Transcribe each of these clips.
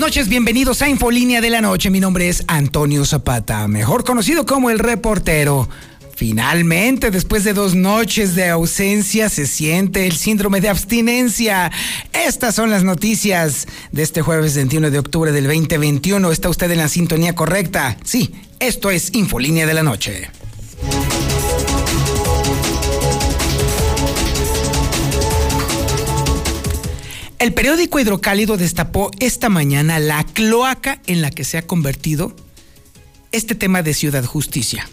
Noches, bienvenidos a Infolínea de la Noche. Mi nombre es Antonio Zapata, mejor conocido como el reportero. Finalmente, después de dos noches de ausencia, se siente el síndrome de abstinencia. Estas son las noticias de este jueves 21 de octubre del 2021. ¿Está usted en la sintonía correcta? Sí, esto es Infolínea de la Noche. El periódico Hidrocálido destapó esta mañana la cloaca en la que se ha convertido este tema de Ciudad Justicia.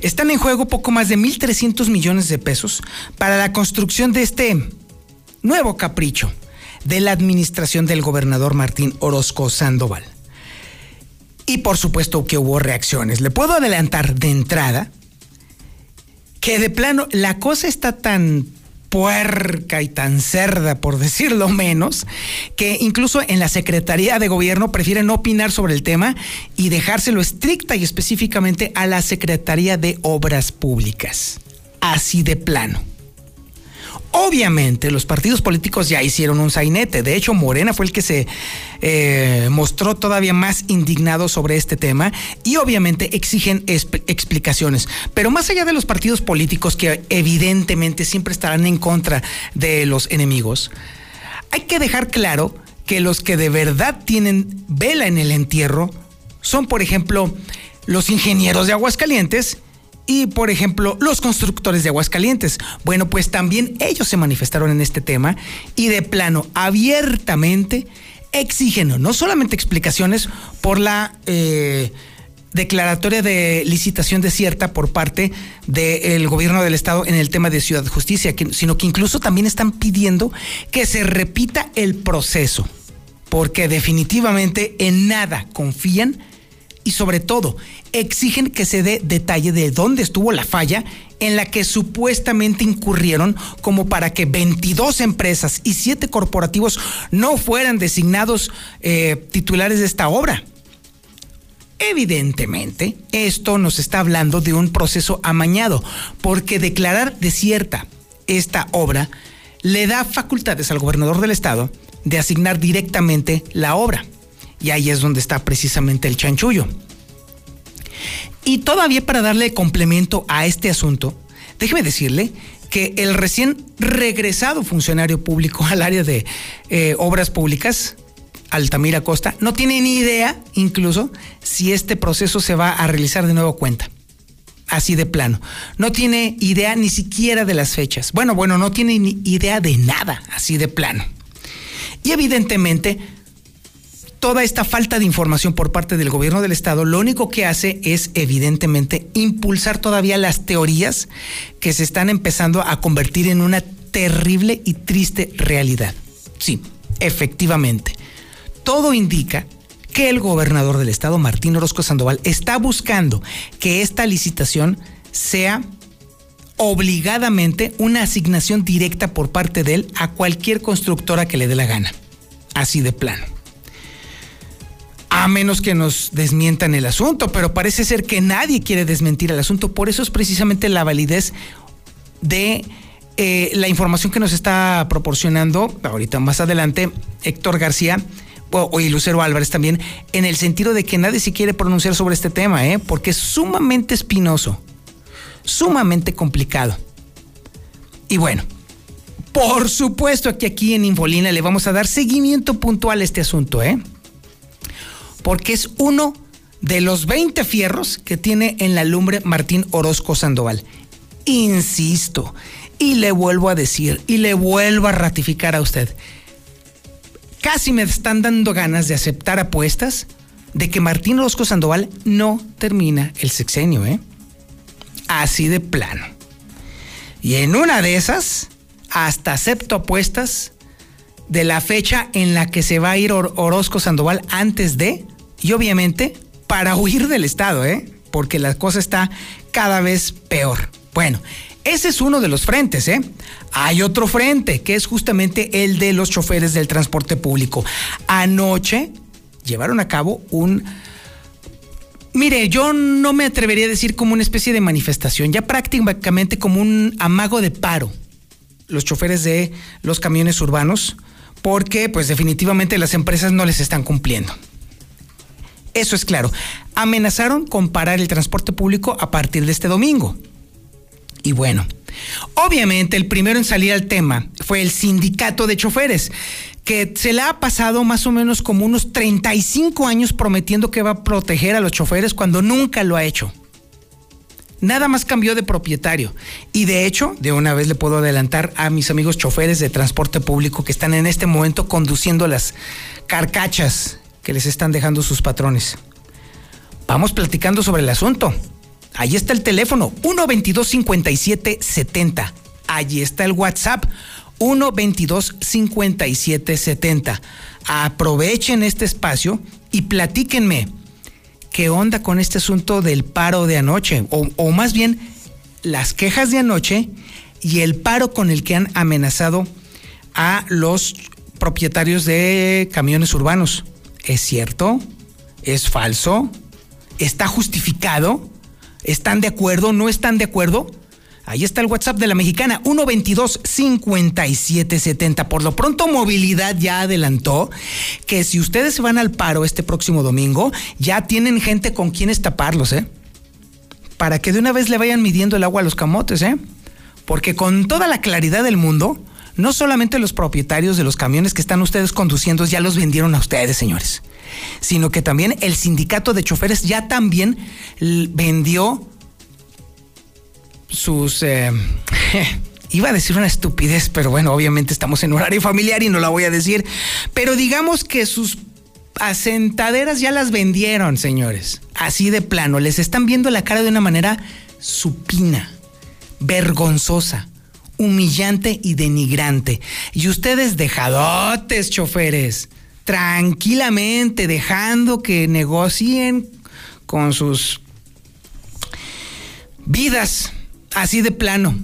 Están en juego poco más de 1.300 millones de pesos para la construcción de este nuevo capricho de la administración del gobernador Martín Orozco Sandoval. Y por supuesto que hubo reacciones. Le puedo adelantar de entrada que de plano la cosa está tan puerca y tan cerda, por decirlo menos, que incluso en la Secretaría de Gobierno prefieren no opinar sobre el tema y dejárselo estricta y específicamente a la Secretaría de Obras Públicas. Así de plano. Obviamente los partidos políticos ya hicieron un sainete. De hecho, Morena fue el que se eh, mostró todavía más indignado sobre este tema y obviamente exigen explicaciones. Pero más allá de los partidos políticos que evidentemente siempre estarán en contra de los enemigos, hay que dejar claro que los que de verdad tienen vela en el entierro son, por ejemplo, los ingenieros de Aguascalientes y, por ejemplo, los constructores de Aguascalientes. Bueno, pues también ellos se manifestaron en este tema y de plano, abiertamente, exigen no solamente explicaciones por la eh, declaratoria de licitación desierta por parte del gobierno del estado en el tema de Ciudad Justicia, sino que incluso también están pidiendo que se repita el proceso, porque definitivamente en nada confían y sobre todo exigen que se dé detalle de dónde estuvo la falla en la que supuestamente incurrieron como para que 22 empresas y 7 corporativos no fueran designados eh, titulares de esta obra. Evidentemente, esto nos está hablando de un proceso amañado, porque declarar desierta esta obra le da facultades al gobernador del estado de asignar directamente la obra. Y ahí es donde está precisamente el chanchullo. Y todavía para darle complemento a este asunto, déjeme decirle que el recién regresado funcionario público al área de eh, obras públicas, Altamira Costa, no tiene ni idea incluso si este proceso se va a realizar de nuevo cuenta. Así de plano. No tiene idea ni siquiera de las fechas. Bueno, bueno, no tiene ni idea de nada, así de plano. Y evidentemente toda esta falta de información por parte del gobierno del estado lo único que hace es evidentemente impulsar todavía las teorías que se están empezando a convertir en una terrible y triste realidad. Sí, efectivamente. Todo indica que el gobernador del estado, Martín Orozco Sandoval, está buscando que esta licitación sea obligadamente una asignación directa por parte de él a cualquier constructora que le dé la gana. Así de plano a menos que nos desmientan el asunto, pero parece ser que nadie quiere desmentir el asunto. Por eso es precisamente la validez de eh, la información que nos está proporcionando ahorita más adelante Héctor García o, y Lucero Álvarez también, en el sentido de que nadie se quiere pronunciar sobre este tema, ¿eh? porque es sumamente espinoso, sumamente complicado. Y bueno, por supuesto que aquí en Infolina le vamos a dar seguimiento puntual a este asunto, ¿eh? Porque es uno de los 20 fierros que tiene en la lumbre Martín Orozco Sandoval. Insisto, y le vuelvo a decir, y le vuelvo a ratificar a usted, casi me están dando ganas de aceptar apuestas de que Martín Orozco Sandoval no termina el sexenio, ¿eh? Así de plano. Y en una de esas, hasta acepto apuestas de la fecha en la que se va a ir Orozco Sandoval antes de y obviamente para huir del Estado, ¿eh? porque la cosa está cada vez peor. Bueno, ese es uno de los frentes, ¿eh? Hay otro frente, que es justamente el de los choferes del transporte público. Anoche llevaron a cabo un... Mire, yo no me atrevería a decir como una especie de manifestación, ya prácticamente como un amago de paro, los choferes de los camiones urbanos, porque pues definitivamente las empresas no les están cumpliendo. Eso es claro. Amenazaron con parar el transporte público a partir de este domingo. Y bueno, obviamente el primero en salir al tema fue el sindicato de choferes, que se le ha pasado más o menos como unos 35 años prometiendo que va a proteger a los choferes cuando nunca lo ha hecho. Nada más cambió de propietario. Y de hecho, de una vez le puedo adelantar a mis amigos choferes de transporte público que están en este momento conduciendo las carcachas que les están dejando sus patrones. Vamos platicando sobre el asunto. Ahí está el teléfono, 122-5770. Allí está el WhatsApp, 122-5770. Aprovechen este espacio y platíquenme qué onda con este asunto del paro de anoche, o, o más bien las quejas de anoche y el paro con el que han amenazado a los propietarios de camiones urbanos. ¿Es cierto? ¿Es falso? ¿Está justificado? ¿Están de acuerdo? ¿No están de acuerdo? Ahí está el WhatsApp de la mexicana, 122-5770. Por lo pronto, Movilidad ya adelantó que si ustedes se van al paro este próximo domingo, ya tienen gente con quienes taparlos, ¿eh? Para que de una vez le vayan midiendo el agua a los camotes, ¿eh? Porque con toda la claridad del mundo, no solamente los propietarios de los camiones que están ustedes conduciendo ya los vendieron a ustedes, señores, sino que también el sindicato de choferes ya también vendió sus... Eh, iba a decir una estupidez, pero bueno, obviamente estamos en horario familiar y no la voy a decir, pero digamos que sus asentaderas ya las vendieron, señores. Así de plano, les están viendo la cara de una manera supina, vergonzosa humillante y denigrante. Y ustedes dejadotes, choferes, tranquilamente dejando que negocien con sus vidas así de plano,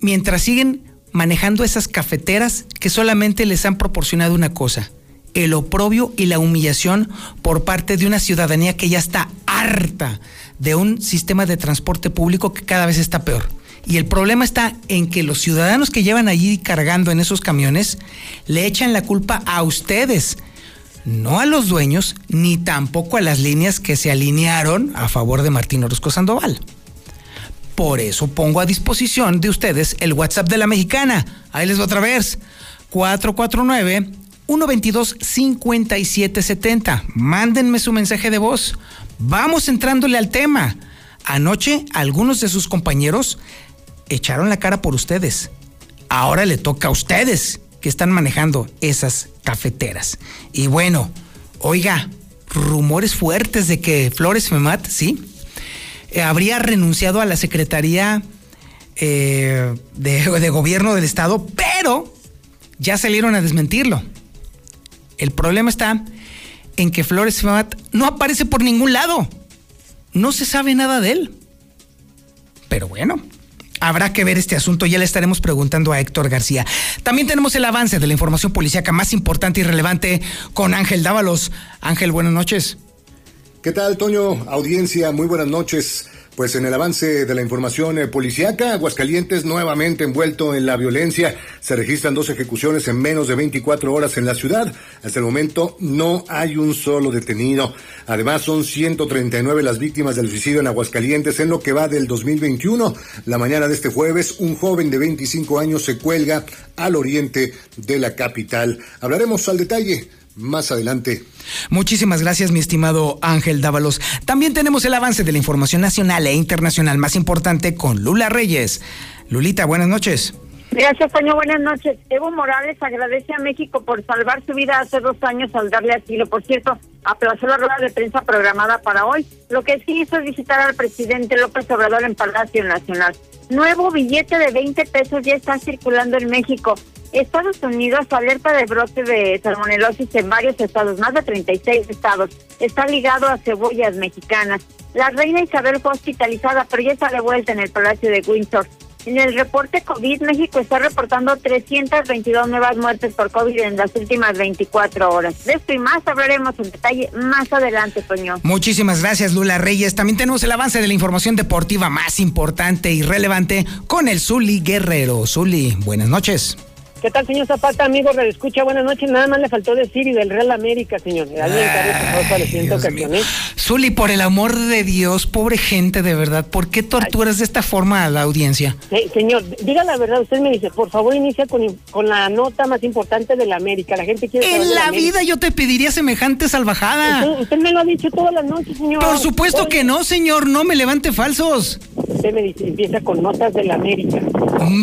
mientras siguen manejando esas cafeteras que solamente les han proporcionado una cosa, el oprobio y la humillación por parte de una ciudadanía que ya está harta de un sistema de transporte público que cada vez está peor. Y el problema está en que los ciudadanos que llevan allí cargando en esos camiones le echan la culpa a ustedes, no a los dueños, ni tampoco a las líneas que se alinearon a favor de Martín Orozco Sandoval. Por eso pongo a disposición de ustedes el WhatsApp de la mexicana. Ahí les va otra vez. 449 122 5770. Mándenme su mensaje de voz. Vamos entrándole al tema. Anoche algunos de sus compañeros echaron la cara por ustedes. Ahora le toca a ustedes que están manejando esas cafeteras. Y bueno, oiga, rumores fuertes de que Flores Femat, sí, eh, habría renunciado a la Secretaría eh, de, Gobierno del Estado, pero ya salieron a desmentirlo. El problema está en que Flores Femat no aparece por ningún lado. No se sabe nada de él. Pero bueno, Habrá que ver este asunto, ya le estaremos preguntando a Héctor García. También tenemos el avance de la información policíaca más importante y relevante con Ángel Dávalos. Ángel, buenas noches. ¿Qué tal, Toño? Audiencia, muy buenas noches. Pues en el avance de la información eh, policiaca, Aguascalientes nuevamente envuelto en la violencia. Se registran dos ejecuciones en menos de 24 horas en la ciudad. Hasta el momento no hay un solo detenido. Además, son 139 las víctimas del suicidio en Aguascalientes en lo que va del 2021. La mañana de este jueves, un joven de 25 años se cuelga al oriente de la capital. Hablaremos al detalle más adelante. Muchísimas gracias, mi estimado Ángel Dávalos. También tenemos el avance de la información nacional e internacional más importante con Lula Reyes. Lulita, buenas noches. Gracias, Toño. Buenas noches. Evo Morales agradece a México por salvar su vida hace dos años al darle asilo. Por cierto, aplazó la rueda de prensa programada para hoy. Lo que sí hizo es visitar al presidente López Obrador en Palacio Nacional. Nuevo billete de 20 pesos ya está circulando en México. Estados Unidos alerta de brote de salmonelosis en varios estados, más de 36 estados. Está ligado a cebollas mexicanas. La reina Isabel fue hospitalizada, pero ya está de vuelta en el Palacio de Windsor. En el reporte COVID, México está reportando 322 nuevas muertes por COVID en las últimas 24 horas. De esto y más hablaremos en detalle más adelante, Toño. Muchísimas gracias, Lula Reyes. También tenemos el avance de la información deportiva más importante y relevante con el Zuli Guerrero. Zuli, buenas noches. ¿Qué tal, señor Zapata, amigo de escucha? Buenas noches. Nada más le faltó decir y del Real América, señor. Alguien Zuli, por el amor de Dios, pobre gente, de verdad, ¿por qué torturas de esta forma a la audiencia? señor, diga la verdad. Usted me dice, por favor, inicia con, con la nota más importante de la América. La gente quiere En la, vida yo te pediría semejante salvajada. Usted, me lo ha dicho todas las noches, señor. Por supuesto que no, señor. No me levante falsos. Usted me dice, empieza con notas de la América.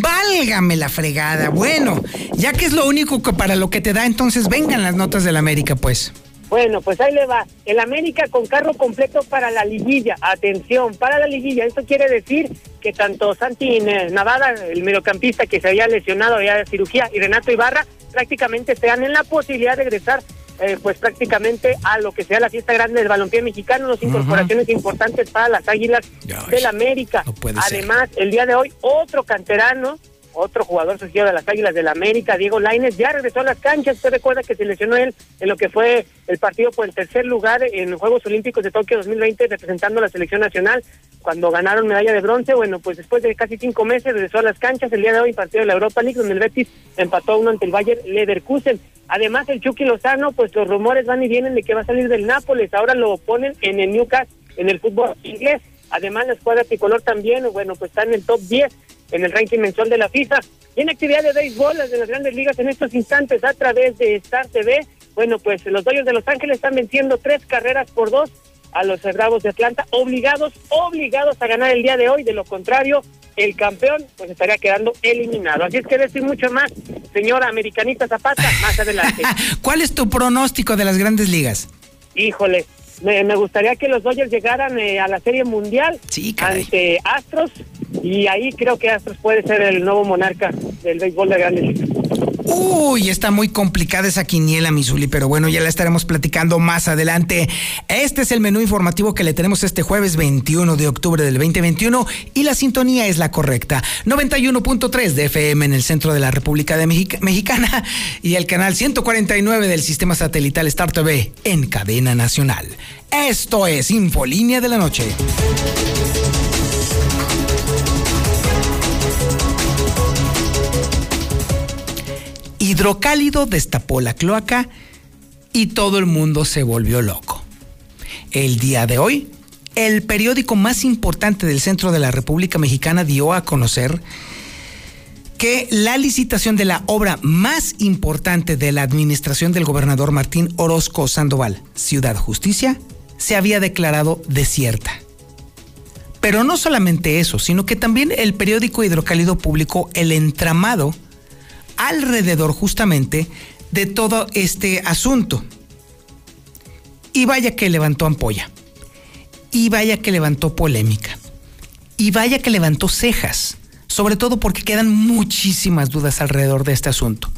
Válgame la fregada. Bueno, ya que es lo único que para lo que te da, entonces vengan las notas del América, pues. Bueno, pues ahí le va. El América con carro completo para la liguilla. Atención, para la liguilla. Esto quiere decir que tanto Santi Navada, el mediocampista que se había lesionado ya de cirugía, y Renato Ibarra prácticamente están en la posibilidad de regresar eh, pues prácticamente a lo que sea la fiesta grande del balompié mexicano, dos incorporaciones importantes para las Águilas del América. Además, el día de hoy otro canterano otro jugador surgido de las Águilas del la América, Diego Laines, ya regresó a las canchas. Usted recuerda que se lesionó él en lo que fue el partido por el tercer lugar en Juegos Olímpicos de Tokio 2020, representando a la selección nacional, cuando ganaron medalla de bronce. Bueno, pues después de casi cinco meses regresó a las canchas. El día de hoy, partido de la Europa League, donde el Betis empató uno ante el Bayern Leverkusen. Además, el Chucky Lozano, pues los rumores van y vienen de que va a salir del Nápoles. Ahora lo ponen en el Newcastle, en el fútbol inglés. Además, la escuadra tricolor también, bueno, pues está en el top 10 en el ranking mensual de la FIFA. Y en actividad de béisbol de las grandes ligas en estos instantes a través de Star TV, bueno, pues los Dodgers de Los Ángeles están venciendo tres carreras por dos a los Bravos de Atlanta, obligados, obligados a ganar el día de hoy. De lo contrario, el campeón pues estaría quedando eliminado. Así es que decir mucho más, señora americanita Zapata, más adelante. ¿Cuál es tu pronóstico de las grandes ligas? Híjole, me, gustaría que los Dodgers llegaran eh, a la Serie Mundial ante Astros y ahí creo que Astros puede ser el nuevo monarca del béisbol de grandes ligas. Uy, está muy complicada esa quiniela, Misuli, pero bueno, ya la estaremos platicando más adelante. Este es el menú informativo que le tenemos este jueves 21 de octubre del 2021 y la sintonía es la correcta. 91.3 de FM en el centro de la República de Mexicana y el canal 149 del sistema satelital Star TV en cadena nacional. Esto es Infolínea de la Noche. Hidrocálido destapó la cloaca y todo el mundo se volvió loco. El día de hoy, el periódico más importante del centro de la República Mexicana dio a conocer que la licitación de la obra más importante de la administración del gobernador Martín Orozco Sandoval, Ciudad Justicia, se había declarado desierta. Pero no solamente eso, sino que también el periódico Hidrocálido publicó el entramado alrededor justamente de todo este asunto. Y vaya que levantó ampolla. Y vaya que levantó polémica. Y vaya que levantó cejas. Sobre todo porque quedan muchísimas dudas alrededor de este asunto.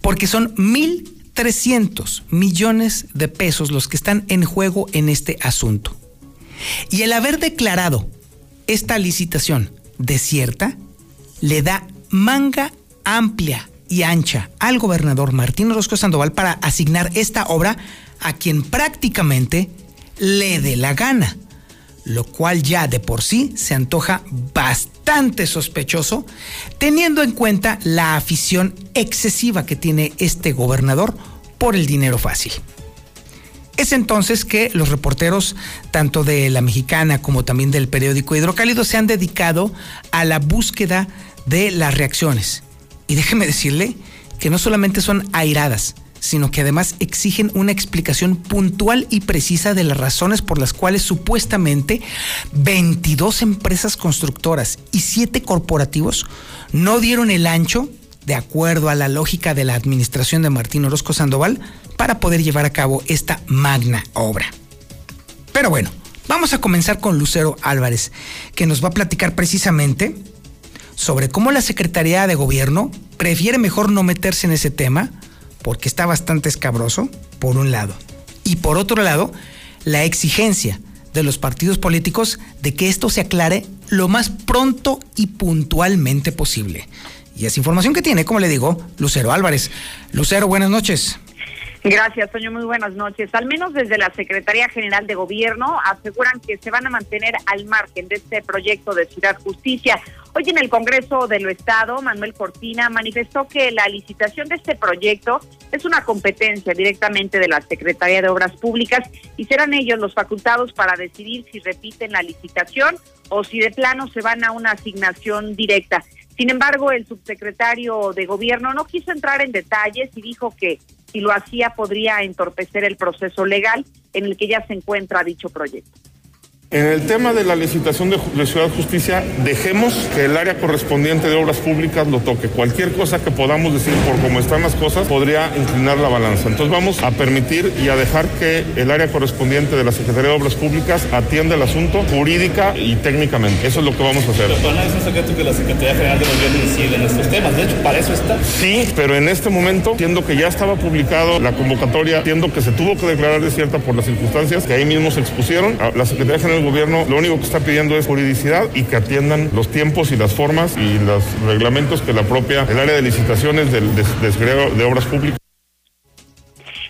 Porque son 1.300 millones de pesos los que están en juego en este asunto. Y el haber declarado esta licitación desierta le da manga amplia y ancha al gobernador Martín Orozco Sandoval para asignar esta obra a quien prácticamente le dé la gana, lo cual ya de por sí se antoja bastante sospechoso, teniendo en cuenta la afición excesiva que tiene este gobernador por el dinero fácil. Es entonces que los reporteros, tanto de la mexicana como también del periódico Hidrocálido, se han dedicado a la búsqueda de las reacciones y déjeme decirle que no solamente son airadas, sino que además exigen una explicación puntual y precisa de las razones por las cuales supuestamente 22 empresas constructoras y 7 corporativos no dieron el ancho, de acuerdo a la lógica de la administración de Martín Orozco Sandoval, para poder llevar a cabo esta magna obra. Pero bueno, vamos a comenzar con Lucero Álvarez, que nos va a platicar precisamente sobre cómo la Secretaría de Gobierno prefiere mejor no meterse en ese tema porque está bastante escabroso, por un lado. Y por otro lado, la exigencia de los partidos políticos de que esto se aclare lo más pronto y puntualmente posible. Y es información que tiene, como le digo, Lucero Álvarez. Lucero, buenas noches. Gracias, Toño. Muy buenas noches. Al menos desde la Secretaría General de Gobierno aseguran que se van a mantener al margen de este proyecto de Ciudad Justicia. Hoy en el Congreso de lo Estado, Manuel Cortina manifestó que la licitación de este proyecto es una competencia directamente de la Secretaría de Obras Públicas y serán ellos los facultados para decidir si repiten la licitación o si de plano se van a una asignación directa. Sin embargo, el subsecretario de Gobierno no quiso entrar en detalles y dijo que si lo hacía podría entorpecer el proceso legal en el que ya se encuentra dicho proyecto. En el tema de la licitación de, Ciudad Justicia, dejemos que el área correspondiente de obras públicas lo toque. Cualquier cosa que podamos decir por cómo están las cosas podría inclinar la balanza. Entonces vamos a permitir y a dejar que el área correspondiente de la Secretaría de Obras Públicas atienda el asunto jurídica y técnicamente. Eso es lo que vamos a hacer. Pero no es un secreto que la Secretaría General de Gobierno incide en estos temas. De hecho, para eso está. Sí, pero en este momento, entiendo que ya estaba publicado la convocatoria, entiendo que se tuvo que declarar desierta por las circunstancias que ahí mismo se expusieron. La Secretaría General gobierno lo único que está pidiendo es juridicidad y que atiendan los tiempos y las formas y los reglamentos que la propia, el área de licitaciones del de, de Obras Públicas.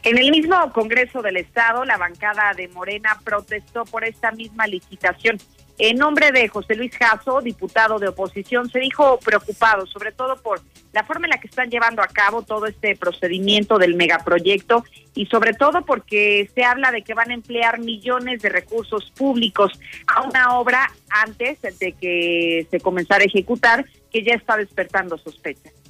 En el mismo Congreso del Estado, la bancada de Morena protestó por esta misma licitación. En nombre de José Luis Jasso, diputado de oposición, se dijo preocupado, sobre todo por la forma en la que están llevando a cabo todo este procedimiento del megaproyecto y sobre todo porque se habla de que van a emplear millones de recursos públicos a una obra antes de que se comenzara a ejecutar que ya está despertando sospechas.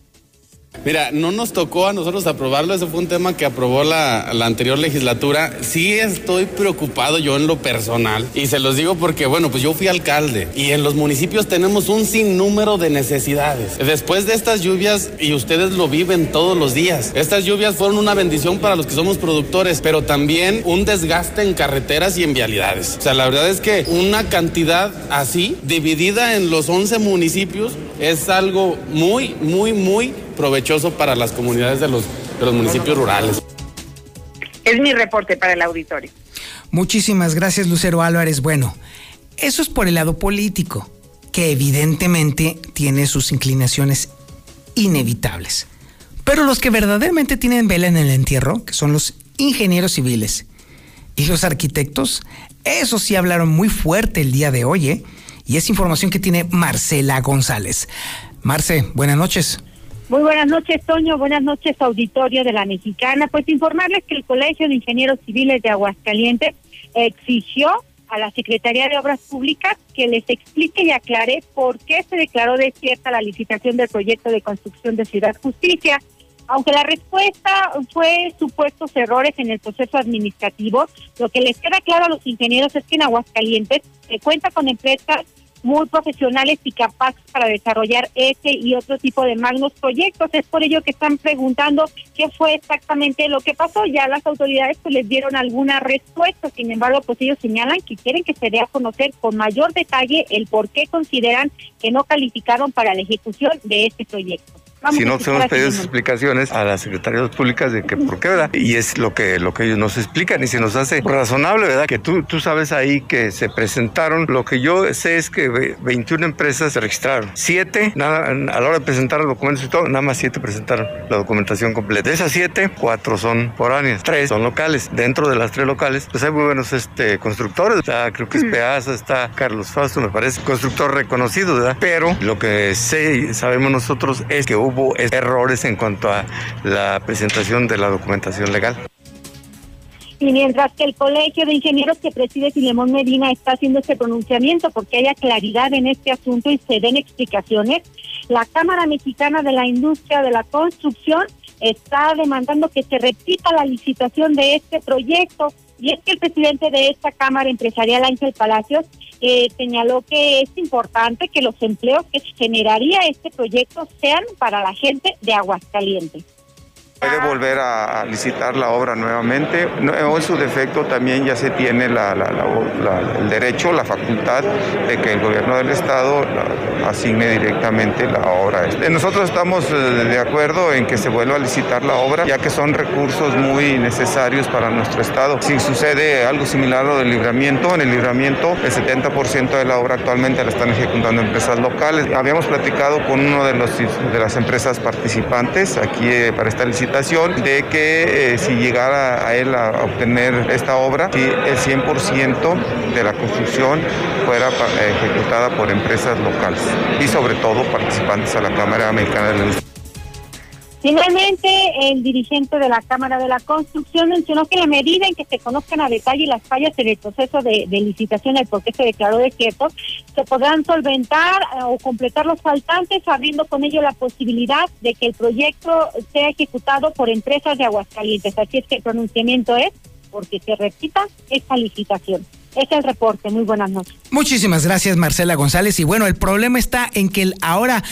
Mira, no nos tocó a nosotros aprobarlo, ese fue un tema que aprobó la, la, anterior legislatura. Sí estoy preocupado yo en lo personal y se los digo porque, bueno, pues yo fui alcalde y en los municipios tenemos un sinnúmero de necesidades. Después de estas lluvias, y ustedes lo viven todos los días, estas lluvias fueron una bendición para los que somos productores, pero también un desgaste en carreteras y en vialidades. O sea, la verdad es que una cantidad así, dividida en los 11 municipios, es algo muy, muy, muy provechoso para las comunidades de los, de los municipios rurales. Es mi reporte para el auditorio. Muchísimas gracias, Lucero Álvarez. Bueno, eso es por el lado político, que evidentemente tiene sus inclinaciones inevitables. Pero los que verdaderamente tienen vela en el entierro, que son los ingenieros civiles y los arquitectos, esos sí hablaron muy fuerte el día de hoy, ¿eh? Y es información que tiene Marcela González. Marce, buenas noches. Muy buenas noches, Toño. Buenas noches, auditorio de la Mexicana. Pues informarles que el Colegio de Ingenieros Civiles de Aguascalientes exigió a la Secretaría de Obras Públicas que les explique y aclare por qué se declaró desierta la licitación del proyecto de construcción de Ciudad Justicia. Aunque la respuesta fue supuestos errores en el proceso administrativo, lo que les queda claro a los ingenieros es que en Aguascalientes se cuenta con empresas muy profesionales y capaces para desarrollar este y otro tipo de magnos proyectos. Es por ello que están preguntando qué fue exactamente lo que pasó. Ya las autoridades pues, les dieron alguna respuesta, sin embargo, pues ellos señalan que quieren que se dé a conocer con mayor detalle el por qué consideran que no calificaron para la ejecución de este proyecto si no, se hemos pedido explicaciones a las secretarías públicas de que por qué, ¿verdad? Y es lo que, lo que ellos nos explican y se nos hace razonable, ¿verdad? Que tú, tú sabes ahí que se presentaron, lo que yo sé es que 21 empresas se registraron, 7, nada, a la hora de presentar los documentos y todo, nada más 7 presentaron la documentación completa. De esas 7, 4 son foráneas, 3 son locales. Dentro de las 3 locales, pues hay muy buenos este, constructores, está, creo que es Peaza, está Carlos Fausto, me parece, constructor reconocido, ¿verdad? Pero lo que sé, sabemos nosotros es que hubo hubo errores en cuanto a la presentación de la documentación legal. Y mientras que el Colegio de Ingenieros que preside Filemón Medina está haciendo este pronunciamiento porque haya claridad en este asunto y se den explicaciones, la Cámara Mexicana de la Industria de la Construcción está demandando que se repita la licitación de este proyecto. Y es que el presidente de esta Cámara Empresarial, Ángel Palacios, eh, señaló que es importante que los empleos que generaría este proyecto sean para la gente de Aguascalientes. Puede volver a, licitar la obra nuevamente o en su defecto también ya se tiene el derecho, la facultad de que el gobierno del estado asigne directamente la obra. Este, nosotros estamos eh, de acuerdo en que se vuelva a licitar la obra ya que son recursos muy necesarios para nuestro estado. Si sucede algo similar a lo del libramiento, en el libramiento el 70% de la obra actualmente la están ejecutando empresas locales. Habíamos platicado con uno de, las empresas participantes aquí eh, para esta licitación de que eh, si llegara a él a obtener esta obra, si el 100% de la construcción fuera ejecutada por empresas locales y sobre todo participantes a la Cámara Americana de la Finalmente, el dirigente de la Cámara de la Construcción mencionó que la medida en que se conozcan a detalle las fallas en el proceso de, licitación, el por qué se declaró desierto, se podrán solventar eh, o completar los faltantes, abriendo con ello la posibilidad de que el proyecto sea ejecutado por empresas de Aguascalientes. Así es que el pronunciamiento es porque se repita esta licitación. Es el reporte. Muy buenas noches. Muchísimas gracias, Marcela González. Y bueno, el problema está en que el ahora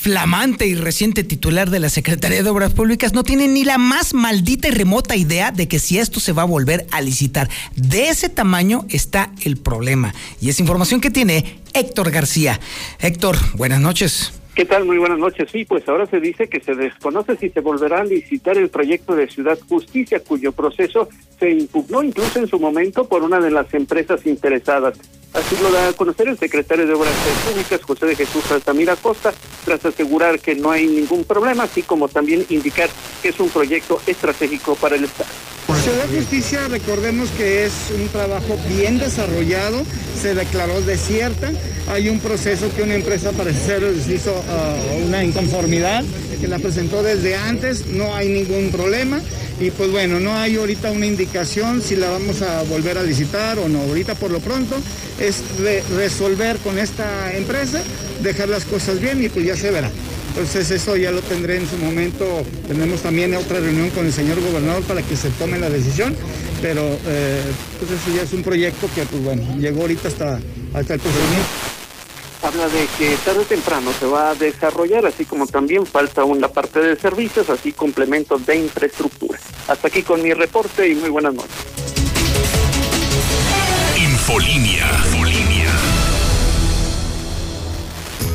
flamante y reciente titular de la Secretaría de Obras Públicas no tiene ni la más maldita y remota idea de que si esto se va a volver a licitar. De ese tamaño está el problema. Y es información que tiene Héctor García. Héctor, buenas noches. ¿Qué tal? Muy buenas noches. Sí, pues ahora se dice que se desconoce si se volverá a licitar el proyecto de Ciudad Justicia, cuyo proceso se impugnó incluso en su momento por una de las empresas interesadas. Así lo da a conocer el secretario de Obras Públicas, José de Jesús Altamira Costa, tras asegurar que no hay ningún problema, así como también indicar que es un proyecto estratégico para el Estado. Ciudad Justicia, recordemos que es un trabajo bien desarrollado, se declaró desierta, hay un proceso que una empresa parece ser hizo uh, una inconformidad, que la presentó desde antes, no hay ningún problema y pues bueno, no hay ahorita una indicación si la vamos a volver a licitar o no, ahorita por lo pronto es resolver con esta empresa, dejar las cosas bien y pues ya se verá. Entonces eso ya lo tendré en su momento. Tenemos también otra reunión con el señor gobernador para que se tome la decisión, pero eh, pues eso ya es un proyecto que pues bueno, llegó ahorita hasta, hasta el procedimiento. Habla de que tarde o temprano se va a desarrollar, así como también falta una parte de servicios, así complementos de infraestructura. Hasta aquí con mi reporte y muy buenas noches. Infolinia.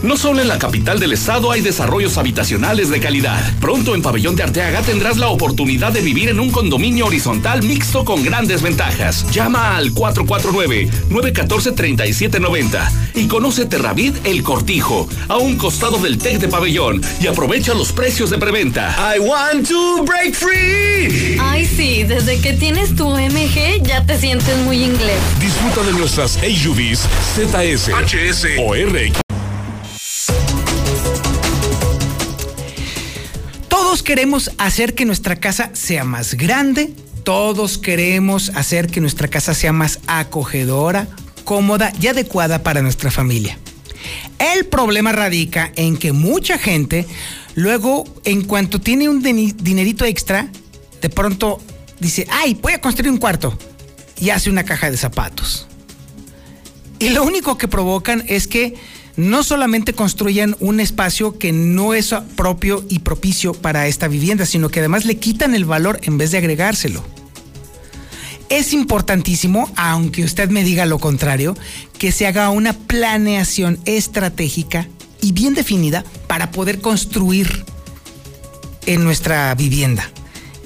No solo en la capital del estado hay desarrollos habitacionales de calidad. Pronto en Pabellón de Arteaga tendrás la oportunidad de vivir en un condominio horizontal mixto con grandes ventajas. Llama al 449-914-3790 y conoce Terravid El Cortijo, a un costado del TEC de Pabellón y aprovecha los precios de preventa. I want to break free. Ay, sí, desde que tienes tu MG ya te sientes muy inglés. Disfruta de nuestras AUVs ZS, HS o RX Queremos hacer que nuestra casa sea más grande, todos queremos hacer que nuestra casa sea más acogedora, cómoda y adecuada para nuestra familia. El problema radica en que mucha gente luego, en cuanto tiene un dinerito extra, de pronto dice, ay, voy a construir un cuarto y hace una caja de zapatos. Y lo único que provocan es que no solamente construyan un espacio que no es propio y propicio para esta vivienda, sino que además le quitan el valor en vez de agregárselo. Es importantísimo, aunque usted me diga lo contrario, que se haga una planeación estratégica y bien definida para poder construir en nuestra vivienda.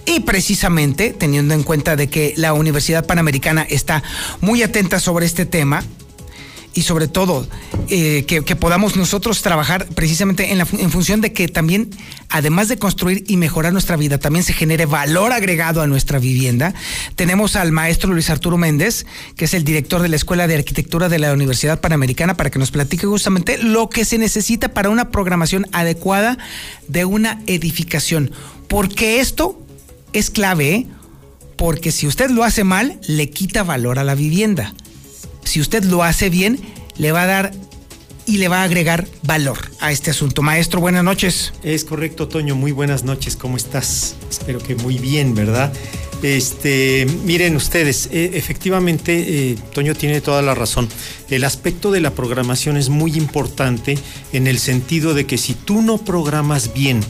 Y precisamente, teniendo en cuenta de que la Universidad Panamericana está muy atenta sobre este tema, y sobre todo eh, que, podamos nosotros trabajar precisamente en, función de que también, además de construir y mejorar nuestra vida, también se genere valor agregado a nuestra vivienda. Tenemos al maestro Luis Arturo Méndez, que es el director de la Escuela de Arquitectura de la Universidad Panamericana, para que nos platique justamente lo que se necesita para una programación adecuada de una edificación. Porque esto es clave, ¿eh? porque si usted lo hace mal, le quita valor a la vivienda si usted lo hace bien, le va a dar y le va a agregar valor a este asunto. Maestro, buenas noches. Es correcto, Toño, muy buenas noches. ¿Cómo estás? Espero que muy bien, ¿verdad? Este, miren ustedes, e, efectivamente, eh, Toño tiene toda la razón. El aspecto de la programación es muy importante en el sentido de que si tú no programas bien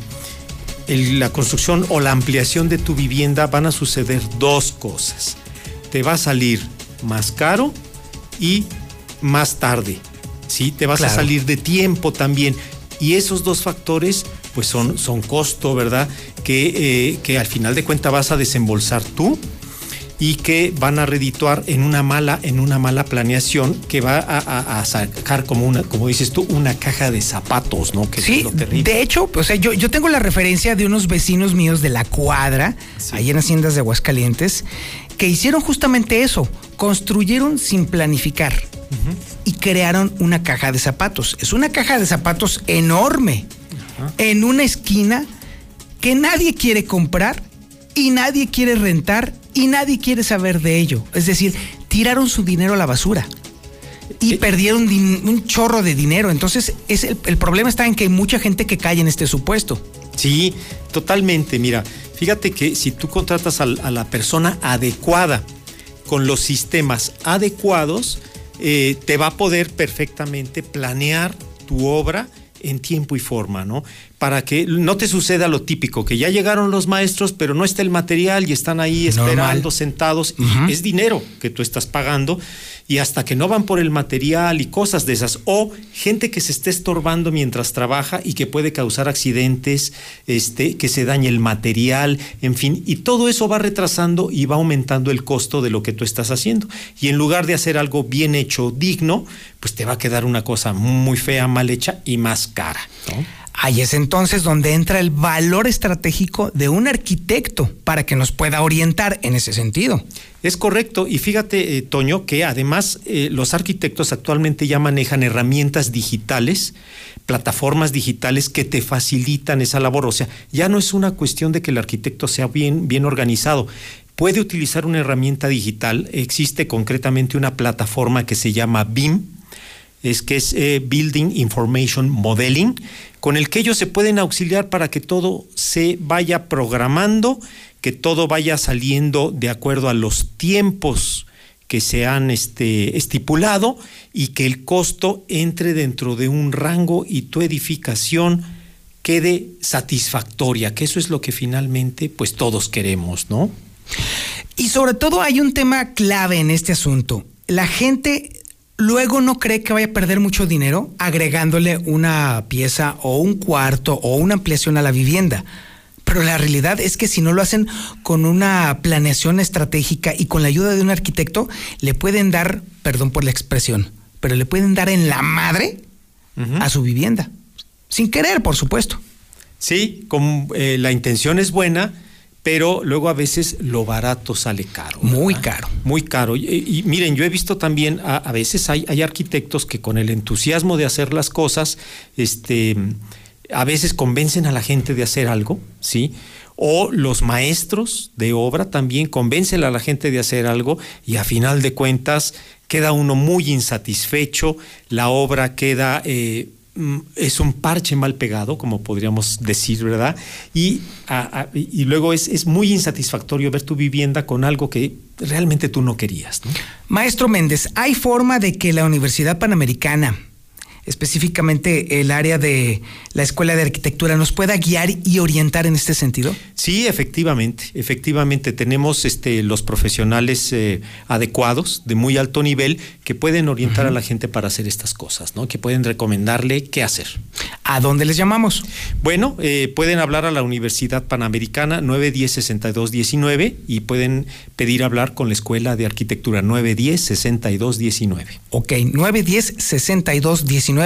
la construcción o la ampliación de tu vivienda van a suceder dos cosas. Te va a salir más caro y más tarde. ¿sí? Te vas a salir de tiempo también. Y esos dos factores, pues son, son costo, ¿verdad? Que, eh, que al final de cuentas vas a desembolsar tú y que van a redituar en una mala, en una mala planeación que va a, sacar como una, como dices tú, una caja de zapatos, ¿no? Que sí, de hecho, o sea, yo, yo tengo la referencia de unos vecinos míos de la cuadra, ahí en Haciendas de Aguascalientes, que hicieron justamente eso, construyeron sin planificar y crearon una caja de zapatos. Es una caja de zapatos enorme en una esquina que nadie quiere comprar y nadie quiere rentar y nadie quiere saber de ello. Es decir, tiraron su dinero a la basura y eh, perdieron un chorro de dinero. Entonces, es el, problema está en que hay mucha gente que cae en este supuesto. Sí, totalmente. Mira, fíjate que si tú contratas a, la persona adecuada, con los sistemas adecuados, eh, te va a poder perfectamente planear tu obra en tiempo y forma, ¿no? Para que no te suceda lo típico, que ya llegaron los maestros, pero no está el material y están ahí esperando, sentados, y es dinero que tú estás pagando, y hasta que no van por el material y cosas de esas, o gente que se esté estorbando mientras trabaja y que puede causar accidentes, este, que se dañe el material, en fin, y todo eso va retrasando y va aumentando el costo de lo que tú estás haciendo. Y en lugar de hacer algo bien hecho, digno, pues te va a quedar una cosa muy fea, mal hecha y más cara. Ahí es entonces donde entra el valor estratégico de un arquitecto para que nos pueda orientar en ese sentido. Es correcto, y fíjate, eh, Toño, que además eh, los arquitectos actualmente ya manejan herramientas digitales, plataformas digitales que te facilitan esa labor. O sea, ya no es una cuestión de que el arquitecto sea bien, bien organizado puede utilizar una herramienta digital. Existe concretamente una plataforma que se llama BIM, es que es eh, Building Information Modeling, con el que ellos se pueden auxiliar para que todo se vaya programando, que todo vaya saliendo de acuerdo a los tiempos que se han este, estipulado y que el costo entre dentro de un rango y tu edificación quede satisfactoria, que eso es lo que finalmente pues todos queremos, ¿no? Y sobre todo hay un tema clave en este asunto. La gente luego no cree que vaya a perder mucho dinero agregándole una pieza o un cuarto o una ampliación a la vivienda. Pero la realidad es que si no lo hacen con una planeación estratégica y con la ayuda de un arquitecto, le pueden dar, perdón por la expresión, pero le pueden dar en la madre a su vivienda. Sin querer, por supuesto. Sí, con, eh, la intención es buena, pero luego a veces lo barato sale caro. Muy caro. Muy caro. Y, miren, yo he visto también, a, veces hay, hay, arquitectos que con el entusiasmo de hacer las cosas, este, a veces convencen a la gente de hacer algo, ¿sí? O los maestros de obra también convencen a la gente de hacer algo y a final de cuentas queda uno muy insatisfecho, la obra queda... Eh, es un parche mal pegado, como podríamos decir, ¿verdad? Y, y luego es, es, muy insatisfactorio ver tu vivienda con algo que realmente tú no querías. Maestro Méndez, ¿hay forma de que la Universidad Panamericana específicamente el área de la Escuela de Arquitectura, nos pueda guiar y orientar en este sentido? Sí, efectivamente, efectivamente tenemos este, los profesionales eh, adecuados, de muy alto nivel, que pueden orientar a la gente para hacer estas cosas, ¿no? Que pueden recomendarle qué hacer. ¿A dónde les llamamos? Bueno, eh, pueden hablar a la Universidad Panamericana 910-6219 y pueden pedir hablar con la Escuela de Arquitectura 910-6219. Ok, 910-6219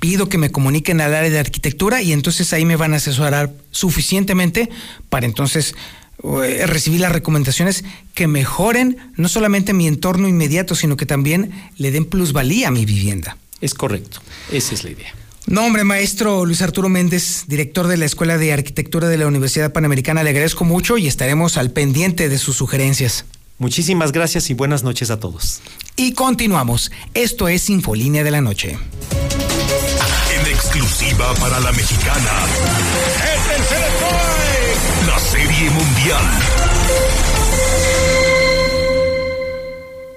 pido que me comuniquen al área de arquitectura y entonces ahí me van a asesorar suficientemente para entonces eh, recibir las recomendaciones que mejoren no solamente mi entorno inmediato, sino que también le den plusvalía a mi vivienda. Es correcto, esa es la idea. Nombre, maestro Luis Arturo Méndez, director de la Escuela de Arquitectura de la Universidad Panamericana, le agradezco mucho y estaremos al pendiente de sus sugerencias. Muchísimas gracias y buenas noches a todos. Y continuamos. Esto es Infolínea de la Noche. En exclusiva para la mexicana. El tercer La Serie Mundial.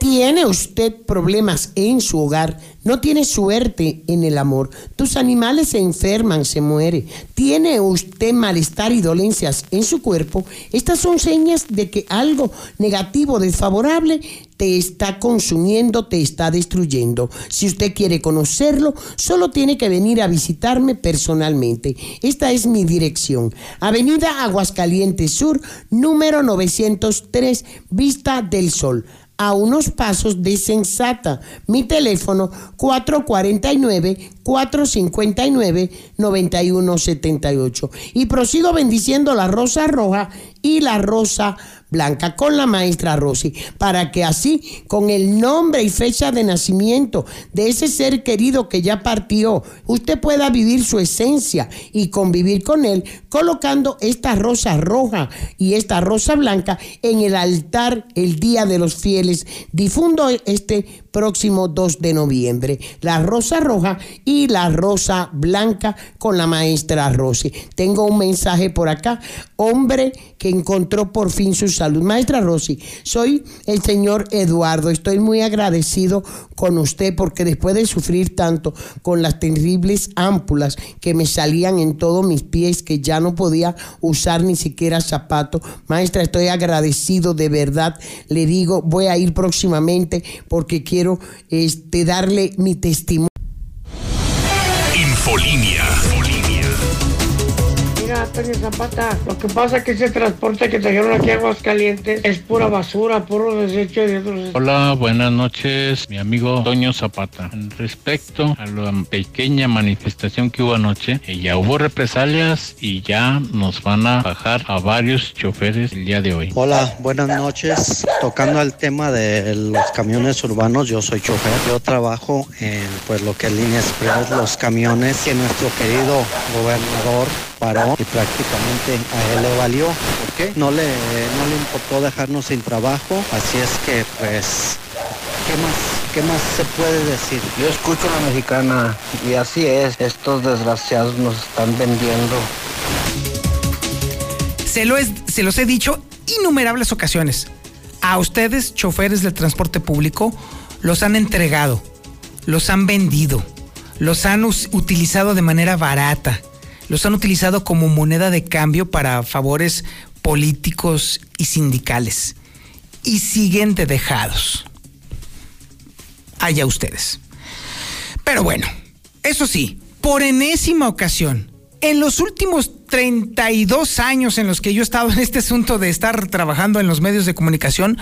¿Tiene usted problemas en su hogar? ¿No tiene suerte en el amor? Tus animales se enferman, se muere. ¿Tiene usted malestar y dolencias en su cuerpo? Estas son señas de que algo negativo, desfavorable, te está consumiendo, te está destruyendo. Si usted quiere conocerlo, solo tiene que venir a visitarme personalmente. Esta es mi dirección. Avenida Aguascalientes Sur, número 903, Vista del Sol a unos pasos de Sensata. Mi teléfono 449-459-9178. Y prosigo bendiciendo la rosa roja y la rosa blanca con la maestra Rosy, para que así, con el nombre y fecha de nacimiento de ese ser querido que ya partió, usted pueda vivir su esencia y convivir con él, colocando esta rosa roja y esta rosa blanca en el altar el día de los fieles. Difundo este próximo 2 de noviembre. La rosa roja y la rosa blanca con la maestra Rosy. Tengo un mensaje por acá. Hombre que encontró por fin su salud. Maestra Rosy, soy el señor Eduardo. Estoy muy agradecido con usted porque después de sufrir tanto con las terribles ámpulas que me salían en todos mis pies, que ya no podía usar ni siquiera zapatos, maestra, estoy agradecido de verdad. Le digo, voy a ir próximamente porque quiero este, darle mi testimonio. Infolinia. Antonio Zapata, lo que pasa es que ese transporte que trajeron aquí a Aguascalientes es pura basura, puro desecho de otros. Hola, buenas noches, mi amigo Toño Zapata. Respecto a la pequeña manifestación que hubo anoche, eh, ya hubo represalias y ya nos van a bajar a varios choferes el día de hoy. Hola, buenas noches. Tocando el tema de los camiones urbanos, yo soy chofer. Yo trabajo en pues lo que es Línea Express, los camiones que nuestro querido gobernador paró y prácticamente a él le valió. ¿Por qué? No le, no le importó dejarnos sin trabajo. Así es que pues ¿Qué más, ¿Qué más se puede decir? Yo escucho a la mexicana y así es, estos desgraciados nos están vendiendo. Se, lo es, se los he dicho innumerables ocasiones. A ustedes, choferes del transporte público, los han entregado, los han vendido, los han utilizado de manera barata los han utilizado como moneda de cambio para favores políticos y sindicales. Y siguen de dejados. Allá ustedes. Pero bueno, eso sí, por enésima ocasión, en los últimos 32 años en los que yo he estado en este asunto de estar trabajando en los medios de comunicación,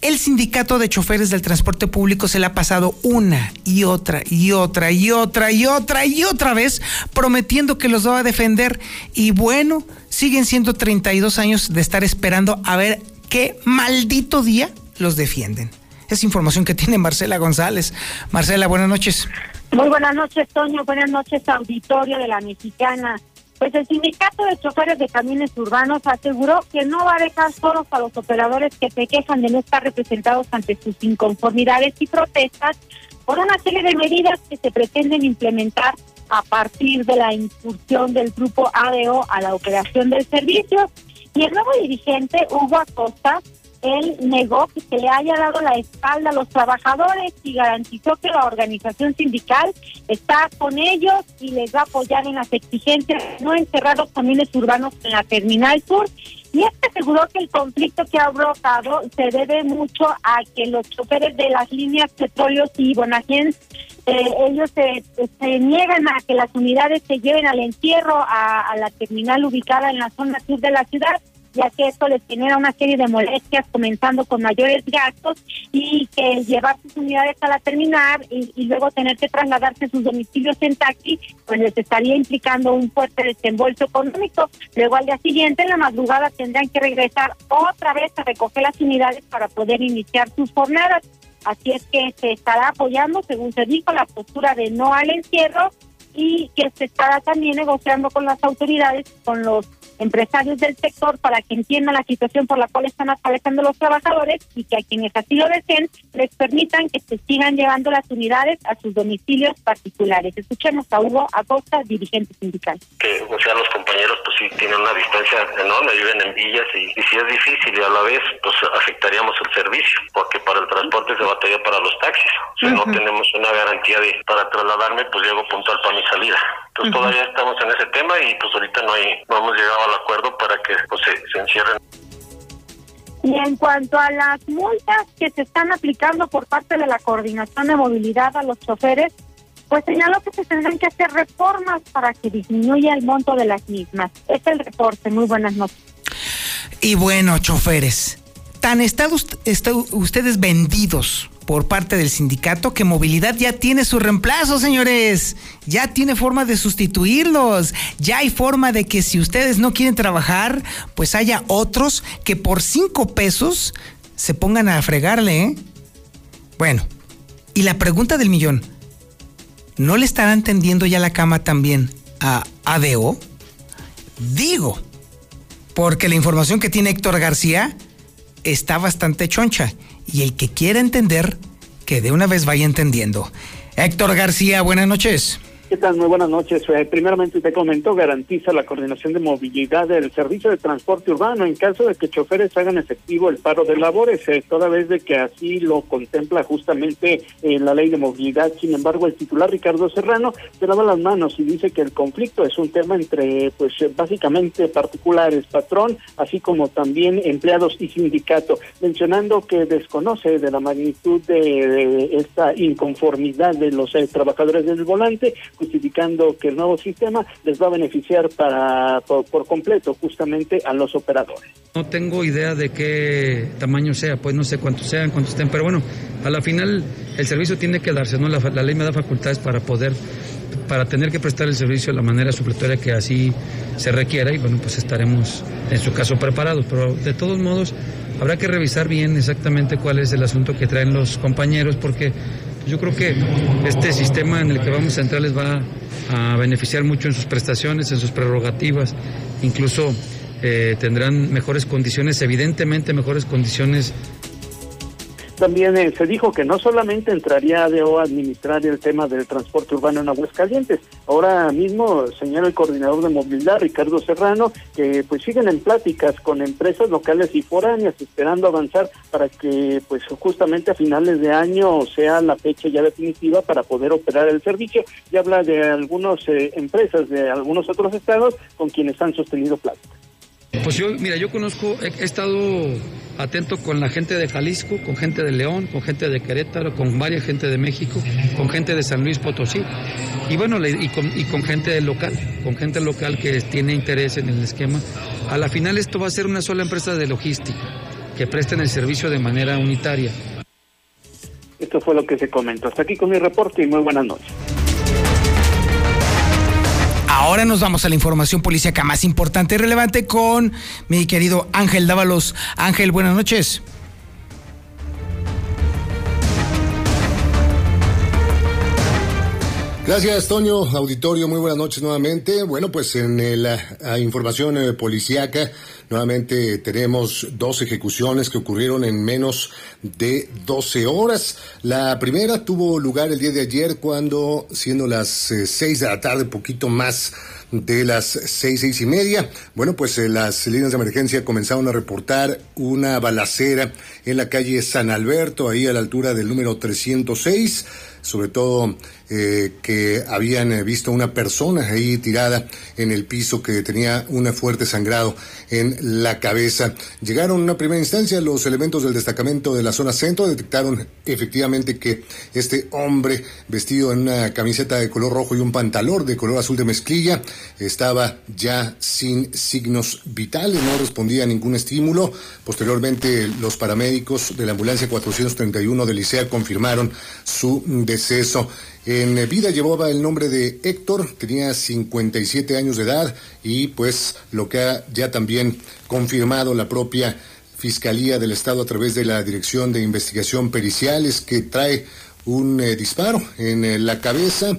el sindicato de choferes del transporte público se le ha pasado una y otra y otra y otra y otra y otra vez prometiendo que los va a defender. Y bueno, siguen siendo 32 años de estar esperando a ver qué maldito día los defienden. Es información que tiene Marcela González. Marcela, buenas noches. Muy buenas noches, Toño. Buenas noches, auditorio de la Mexicana. Pues el sindicato de choferes de camiones urbanos aseguró que no va a dejar solos a los operadores que se quejan de no estar representados ante sus inconformidades y protestas por una serie de medidas que se pretenden implementar a partir de la incursión del grupo ADO a la operación del servicio. Y el nuevo dirigente, Hugo Acosta, él negó que se le haya dado la espalda a los trabajadores y garantizó que la organización sindical está con ellos y les va a apoyar en las exigencias de no encerrar los camiones urbanos en la Terminal Sur. Y este aseguró que el conflicto que ha brotado se debe mucho a que los choferes de las líneas Petróleos y Bonagens eh, ellos se, se, niegan a que las unidades se lleven al entierro a la terminal ubicada en la zona sur de la ciudad ya que esto les genera una serie de molestias, comenzando con mayores gastos y que llevar sus unidades a la terminal y, luego tener que trasladarse a sus domicilios en taxi, pues les estaría implicando un fuerte desembolso económico. Luego al día siguiente, en la madrugada, tendrán que regresar otra vez a recoger las unidades para poder iniciar sus jornadas. Así es que se estará apoyando, según se dijo, la postura de no al encierro y que se está también negociando con las autoridades, con los empresarios del sector para que entiendan la situación por la cual están atravesando los trabajadores y que a quienes así lo deseen les permitan que se sigan llevando las unidades a sus domicilios particulares. Escuchemos a Hugo Acosta, dirigente sindical. Que, o sea, los compañeros pues sí tienen una distancia enorme, viven en villas y, y si es difícil y a la vez pues afectaríamos el servicio, porque para el transporte se batalla para los taxis. Si no tenemos una garantía de para trasladarme, pues llego puntual para mi salida. Entonces todavía estamos en ese tema y pues ahorita no hay, no hemos llegado al acuerdo para que pues, se, se encierren. Y en cuanto a las multas que se están aplicando por parte de la Coordinación de Movilidad a los choferes, pues señaló que se tendrán que hacer reformas para que disminuya el monto de las mismas. Es el reporte. Muy buenas noches. Y bueno, choferes, tan están ust- está- ustedes vendidos por parte del sindicato que movilidad ya tiene su reemplazo, señores. Ya tiene forma de sustituirlos. Ya hay forma de que si ustedes no quieren trabajar, pues haya otros que por cinco pesos se pongan a fregarle, ¿eh? Bueno, y la pregunta del millón, ¿no le estarán tendiendo ya la cama también a ADO? Digo, porque la información que tiene Héctor García está bastante choncha y el que quiera entender, que de una vez vaya entendiendo. Héctor García, buenas noches. ¿Qué tal? Muy buenas noches. Eh, primeramente te comento, garantiza la coordinación de movilidad del servicio de transporte urbano en caso de que choferes hagan efectivo el paro de labores, eh, toda vez de que así lo contempla justamente eh, la ley de movilidad. Sin embargo, el titular Ricardo Serrano se lava las manos y dice que el conflicto es un tema entre, pues, básicamente particulares, patrón, así como también empleados y sindicato, mencionando que desconoce de la magnitud de, de esta inconformidad de los eh, trabajadores del volante, justificando que el nuevo sistema les va a beneficiar para por, completo justamente a los operadores. No tengo idea de qué tamaño sea, pues no sé cuántos sean, cuántos estén, pero bueno, a la final el servicio tiene que darse, ¿no? La, la ley me da facultades para poder, para tener que prestar el servicio de la manera supletoria que así se requiera y bueno, pues estaremos en su caso preparados, pero de todos modos habrá que revisar bien exactamente cuál es el asunto que traen los compañeros porque yo creo que este sistema en el que vamos a entrar les va a beneficiar mucho en sus prestaciones, en sus prerrogativas, incluso eh, tendrán mejores condiciones, evidentemente mejores condiciones También eh, se dijo que no solamente entraría ADO a administrar el tema del transporte urbano en Aguascalientes, ahora mismo señala el coordinador de movilidad, Ricardo Serrano, que pues siguen en pláticas con empresas locales y foráneas, esperando avanzar para que pues justamente a finales de año sea la fecha ya definitiva para poder operar el servicio. Y habla de algunas eh, empresas de algunos otros estados con quienes han sostenido pláticas. Pues yo, mira, yo conozco, he, he estado atento con la gente de Jalisco, con gente de León, con gente de Querétaro, con varias gente de México, con gente de San Luis Potosí y bueno, y con gente local, con gente local que tiene interés en el esquema. A la final esto va a ser una sola empresa de logística que presten el servicio de manera unitaria. Esto fue lo que se comentó. Hasta aquí con mi reporte y muy buenas noches. Ahora nos vamos a la información policíaca más importante y relevante con mi querido Ángel Dávalos. Ángel, buenas noches. Gracias, Toño. Auditorio, muy buenas noches nuevamente. Bueno, pues en la información eh, policíaca, nuevamente tenemos dos ejecuciones que ocurrieron en menos de 12 horas. La primera tuvo lugar el día de ayer cuando, siendo las eh, 6 de la tarde, poquito más de las seis, seis y media. Bueno, pues eh, las líneas de emergencia comenzaron a reportar una balacera en la calle San Alberto, ahí a la altura del número 306 sobre todo eh, que habían eh, visto una persona ahí tirada en el piso que tenía un fuerte sangrado en la cabeza. Llegaron en una primera instancia los elementos del destacamento de la zona centro, detectaron efectivamente que este hombre vestido en una camiseta de color rojo y un pantalón de color azul de mezclilla estaba ya sin signos vitales, no respondía a ningún estímulo. Posteriormente los paramédicos de la ambulancia 431 de Licea confirmaron su deceso. En vida llevaba el nombre de Héctor, tenía 57 años de edad y pues lo que ha ya también confirmado la propia Fiscalía del Estado a través de la Dirección de Investigación Pericial es que trae un eh, disparo en eh, la cabeza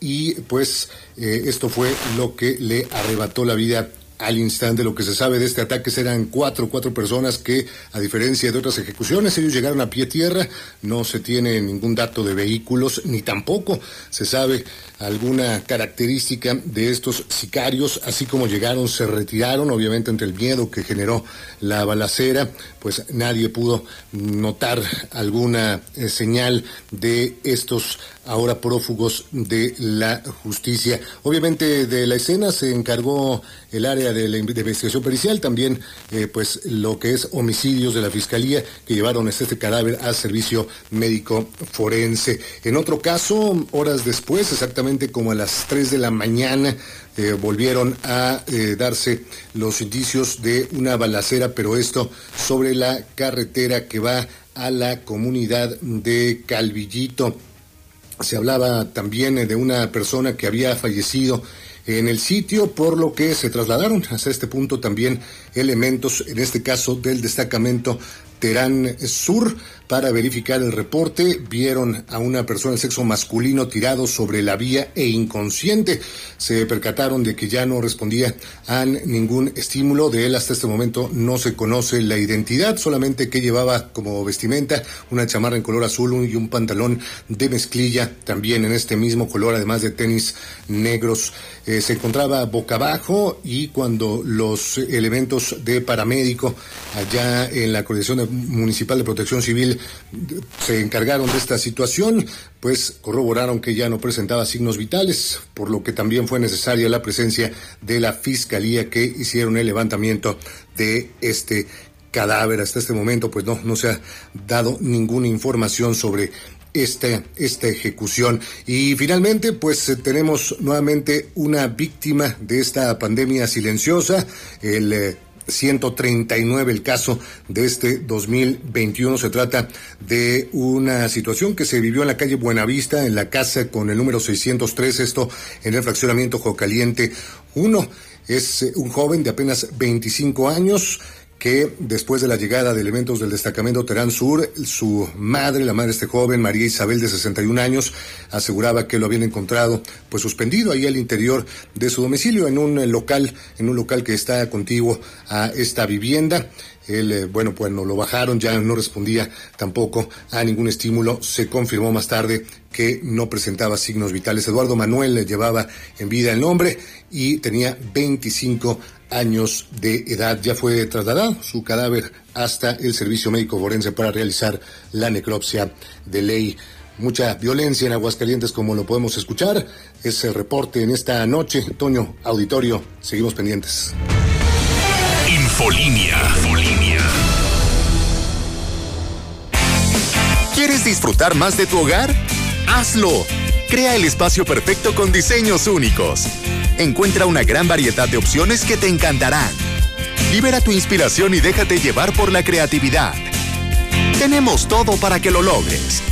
y pues eh, esto fue lo que le arrebató la vida al instante. Lo que se sabe de este ataque eran cuatro, cuatro personas que, a diferencia de otras ejecuciones, ellos llegaron a pie tierra. No se tiene ningún dato de vehículos, ni tampoco se sabe alguna característica de estos sicarios. Así como llegaron, se retiraron, obviamente entre el miedo que generó la balacera, pues nadie pudo notar alguna eh, señal de estos ahora prófugos de la justicia. Obviamente de la escena se encargó el área de la investigación pericial, también eh, pues lo que es homicidios de la fiscalía que llevaron este cadáver al servicio médico forense. En otro caso, horas después, exactamente como a las 3 de la mañana, eh, volvieron a eh, darse los indicios de una balacera, pero esto sobre la carretera que va a la comunidad de Calvillito. Se hablaba también de una persona que había fallecido en el sitio, por lo que se trasladaron hasta este punto también elementos, en este caso del destacamento Terán Sur, para verificar el reporte. Vieron a una persona de sexo masculino tirado sobre la vía e inconsciente. Se percataron de que ya no respondía a ningún estímulo. De él hasta este momento no se conoce la identidad, solamente que llevaba como vestimenta una chamarra en color azul y un pantalón de mezclilla también en este mismo color, además de tenis negros. Eh, se encontraba boca abajo y cuando los elementos de paramédico allá en la Coordinación Municipal de Protección Civil se encargaron de esta situación, pues corroboraron que ya no presentaba signos vitales, por lo que también fue necesaria la presencia de la Fiscalía que hicieron el levantamiento de este cadáver. Hasta este momento, pues no, no se ha dado ninguna información sobre esta, esta ejecución. Y finalmente, pues eh, tenemos nuevamente una víctima de esta pandemia silenciosa, el eh, 139 el caso de este 2021. Se trata de una situación que se vivió en la calle Buenavista, en la casa con el número 603, esto en el fraccionamiento Jocaliente 1. Es eh, un joven de apenas 25 años que después de la llegada de elementos del destacamento Terán Sur, su madre, la madre de este joven, María Isabel de 61 años, aseguraba que lo habían encontrado pues suspendido ahí al interior de su domicilio en un local, en un local que está contiguo a esta vivienda. Él, eh, bueno, pues no lo bajaron, ya no respondía tampoco a ningún estímulo. Se confirmó más tarde que no presentaba signos vitales. Eduardo Manuel le llevaba en vida el nombre y tenía 25 años de edad. Ya fue trasladado su cadáver hasta el Servicio Médico Forense para realizar la necropsia de ley. Mucha violencia en Aguascalientes, como lo podemos escuchar. Es reporte en esta noche. Toño, auditorio, seguimos pendientes. Infolinia. Infolinia. ¿Quieres disfrutar más de tu hogar? Hazlo. Crea el espacio perfecto con diseños únicos. Encuentra una gran variedad de opciones que te encantarán. Libera tu inspiración y déjate llevar por la creatividad. Tenemos todo para que lo logres.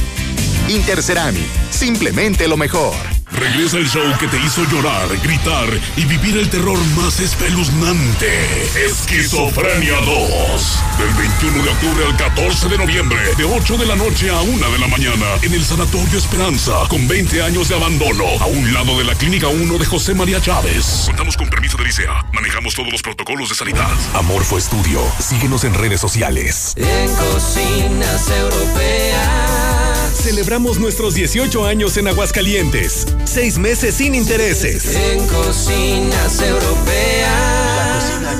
Intercerami, simplemente lo mejor. Regresa el show que te hizo llorar, gritar y vivir el terror más espeluznante. Esquizofrenia 2. Del 21 de octubre al 14 de noviembre, de 8 de la noche a 1 de la mañana, en el Sanatorio Esperanza, con 20 años de abandono, a un lado de la Clínica 1 de José María Chávez. Contamos con permiso de licea. Manejamos todos los protocolos de sanidad. Amorfo Estudio. Síguenos en redes sociales. En cocinas europeas. Celebramos nuestros 18 años en Aguascalientes. Seis meses sin intereses. En cocinas europeas.